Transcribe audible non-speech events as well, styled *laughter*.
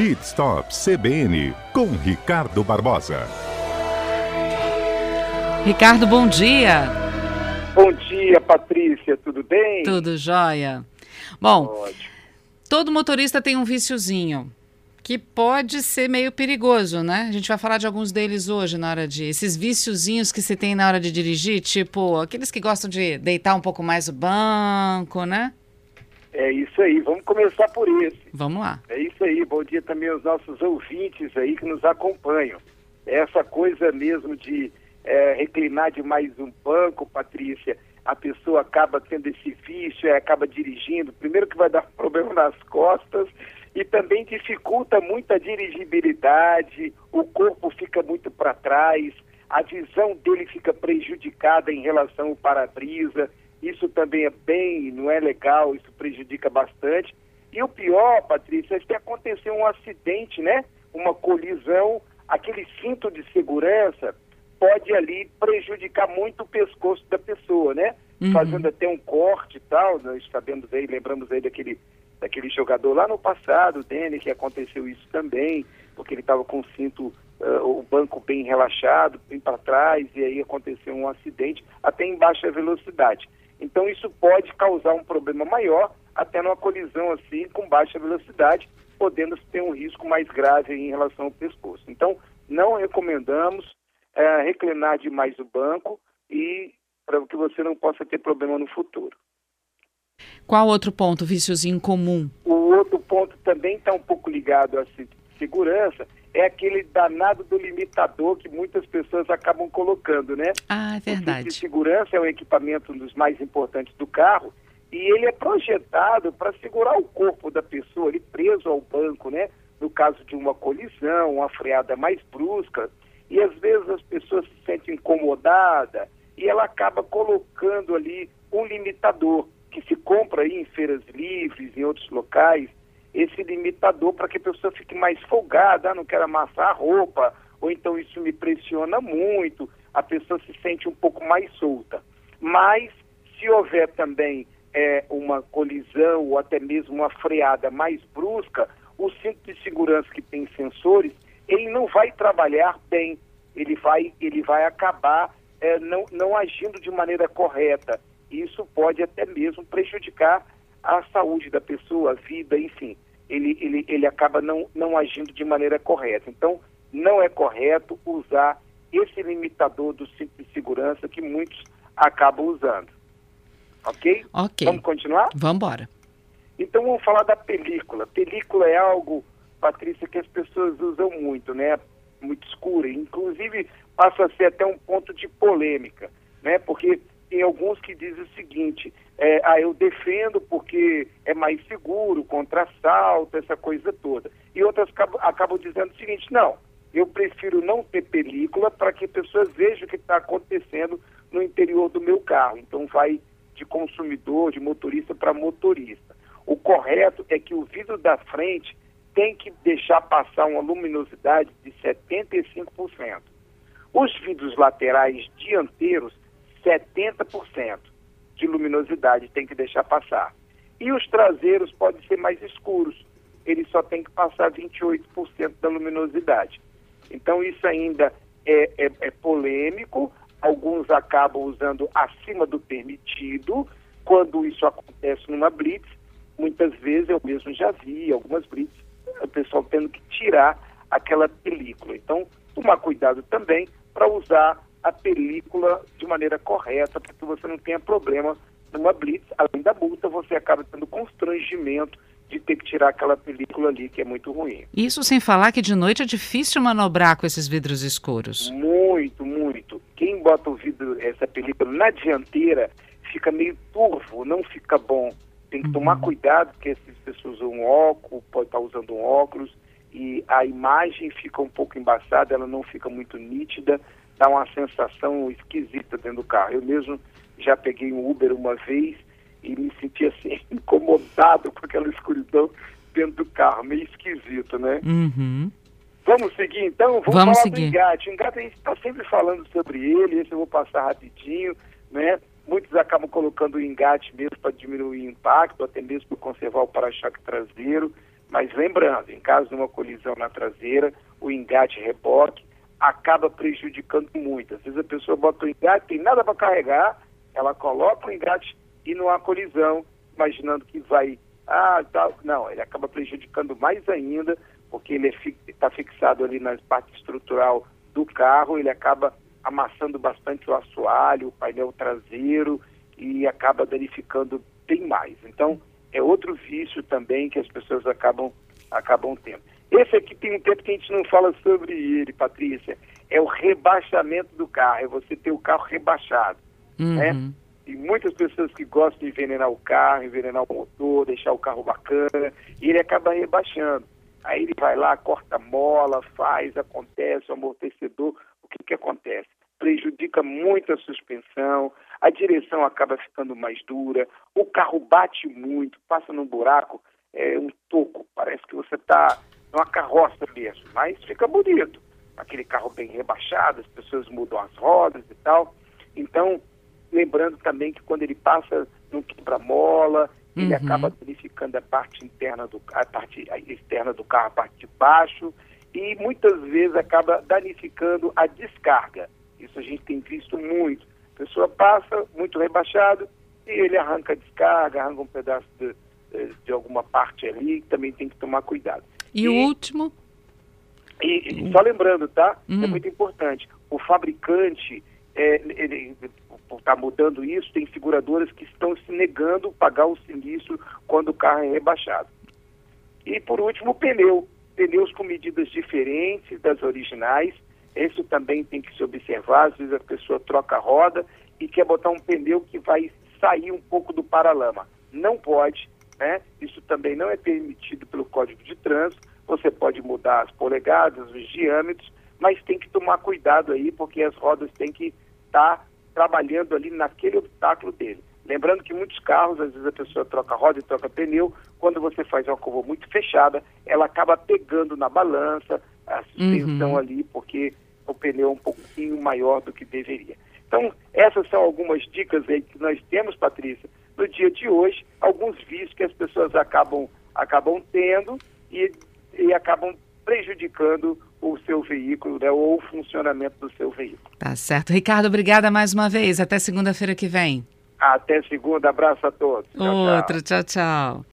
Pit Stop CBN com Ricardo Barbosa. Ricardo, bom dia. Bom dia, Patrícia, tudo bem? Tudo jóia. Bom, Ótimo. todo motorista tem um viciozinho que pode ser meio perigoso, né? A gente vai falar de alguns deles hoje na hora de esses viciozinhos que se tem na hora de dirigir, tipo aqueles que gostam de deitar um pouco mais o banco, né? É isso aí, vamos começar por esse. Vamos lá. É isso aí, bom dia também aos nossos ouvintes aí que nos acompanham. Essa coisa mesmo de é, reclinar demais um banco, Patrícia, a pessoa acaba tendo esse vício, é, acaba dirigindo, primeiro que vai dar *laughs* problema nas costas e também dificulta muito a dirigibilidade, o corpo fica muito para trás, a visão dele fica prejudicada em relação ao para-brisa, isso também é bem, não é legal, isso prejudica bastante. E o pior, Patrícia, é que aconteceu um acidente, né? Uma colisão, aquele cinto de segurança pode ali prejudicar muito o pescoço da pessoa, né? Uhum. Fazendo até um corte e tal. Nós sabemos aí, lembramos aí daquele, daquele jogador lá no passado, o Dene, que aconteceu isso também, porque ele estava com o cinto, uh, o banco bem relaxado, bem para trás, e aí aconteceu um acidente, até em baixa velocidade. Então isso pode causar um problema maior, até numa colisão assim, com baixa velocidade, podendo ter um risco mais grave em relação ao pescoço. Então, não recomendamos é, reclinar demais o banco e para que você não possa ter problema no futuro. Qual outro ponto, viciozinho comum? O outro ponto também está um pouco ligado à se- segurança, é aquele danado do limitador que muitas pessoas acabam colocando, né? Ah, é O cinto de verdade. segurança é um equipamento dos mais importantes do carro e ele é projetado para segurar o corpo da pessoa ali preso ao banco, né? No caso de uma colisão, uma freada mais brusca. E às vezes as pessoas se sentem incomodadas e ela acaba colocando ali um limitador que se compra aí em feiras livres, em outros locais, esse limitador para que a pessoa fique mais folgada, ah, não quero amassar a roupa, ou então isso me pressiona muito, a pessoa se sente um pouco mais solta. Mas se houver também é, uma colisão ou até mesmo uma freada mais brusca, o cinto de segurança que tem sensores, ele não vai trabalhar bem, ele vai, ele vai acabar é, não, não agindo de maneira correta. Isso pode até mesmo prejudicar a saúde da pessoa, a vida, enfim. Ele, ele, ele acaba não, não agindo de maneira correta. Então, não é correto usar esse limitador do cinto de segurança que muitos acabam usando. Ok? Ok. Vamos continuar? Vamos embora. Então vamos falar da película. Película é algo, Patrícia, que as pessoas usam muito, né? Muito escura. Inclusive passa a ser até um ponto de polêmica, né? Porque tem alguns que dizem o seguinte, é, ah, eu defendo porque é mais seguro contra assalto, essa coisa toda. E outras acabam, acabam dizendo o seguinte, não, eu prefiro não ter película para que pessoas vejam o que está acontecendo no interior do meu carro. Então vai de consumidor, de motorista para motorista. O correto é que o vidro da frente tem que deixar passar uma luminosidade de 75%. Os vidros laterais dianteiros, 70% de luminosidade tem que deixar passar. E os traseiros podem ser mais escuros, eles só tem que passar 28% da luminosidade. Então isso ainda é, é, é polêmico, alguns acabam usando acima do permitido, quando isso acontece numa blitz, muitas vezes eu mesmo já vi algumas blitz, o pessoal tendo que tirar aquela película. Então, tomar cuidado também para usar a película de maneira correta, para que você não tenha problema numa blitz. Além da multa, você acaba tendo constrangimento de ter que tirar aquela película ali, que é muito ruim. Isso sem falar que de noite é difícil manobrar com esses vidros escuros. Muito, muito. Quem bota o vidro, essa película na dianteira, fica meio turvo, não fica bom. Tem que tomar cuidado, porque essas pessoas usam um óculos, pode estar usando um óculos, e a imagem fica um pouco embaçada, ela não fica muito nítida, dá uma sensação esquisita dentro do carro. Eu mesmo já peguei um Uber uma vez e me senti assim, *laughs* incomodado com aquela escuridão dentro do carro, meio esquisito, né? Uhum. Vamos seguir então? Vamos, Vamos falar seguir. do engate. O engate a gente está sempre falando sobre ele, esse eu vou passar rapidinho, né? Muitos acabam colocando o engate mesmo para diminuir o impacto, até mesmo para conservar o para-choque traseiro. Mas lembrando, em caso de uma colisão na traseira, o engate reboque acaba prejudicando muito. Às vezes a pessoa bota o engate, tem nada para carregar, ela coloca o engate e não há colisão, imaginando que vai. Ah, tal. Não, ele acaba prejudicando mais ainda, porque ele está é fixado ali na parte estrutural do carro, ele acaba amassando bastante o assoalho, o painel traseiro e acaba danificando bem mais. Então, é outro vício também que as pessoas acabam, acabam tendo. Esse aqui tem um tempo que a gente não fala sobre ele, Patrícia. É o rebaixamento do carro, é você ter o carro rebaixado. Uhum. Né? E muitas pessoas que gostam de envenenar o carro, envenenar o motor, deixar o carro bacana, e ele acaba rebaixando. Aí ele vai lá, corta a mola, faz, acontece, o amortecedor, o que, que acontece? Prejudica muito a suspensão, a direção acaba ficando mais dura, o carro bate muito, passa num buraco, é um toco, parece que você está numa carroça mesmo, mas fica bonito. Aquele carro bem rebaixado, as pessoas mudam as rodas e tal. Então, lembrando também que quando ele passa no quebra-mola, uhum. ele acaba danificando a parte interna do a parte externa do carro, a parte de baixo, e muitas vezes acaba danificando a descarga. Isso a gente tem visto muito. A pessoa passa muito rebaixado e ele arranca a descarga, arranca um pedaço de, de alguma parte ali, também tem que tomar cuidado. E, e o último? E, e, só lembrando, tá? É hum. É muito importante. O fabricante, é, ele, por estar tá mudando isso, tem seguradoras que estão se negando a pagar o sinistro quando o carro é rebaixado. E por último, o pneu. Pneus com medidas diferentes das originais. Isso também tem que se observar. Às vezes a pessoa troca a roda e quer botar um pneu que vai sair um pouco do paralama. Não pode, né? Isso também não é permitido pelo Código de Trânsito. Você pode mudar as polegadas, os diâmetros, mas tem que tomar cuidado aí, porque as rodas têm que estar tá trabalhando ali naquele obstáculo dele. Lembrando que muitos carros, às vezes a pessoa troca roda e troca pneu, quando você faz uma curva muito fechada, ela acaba pegando na balança, a suspensão uhum. ali, porque o pneu é um pouquinho maior do que deveria. Então, essas são algumas dicas aí que nós temos, Patrícia, no dia de hoje, alguns vícios que as pessoas acabam, acabam tendo e, e acabam prejudicando o seu veículo né, ou o funcionamento do seu veículo. Tá certo. Ricardo, obrigada mais uma vez. Até segunda-feira que vem. Até segunda. Abraço a todos. Outro. tchau. tchau. tchau.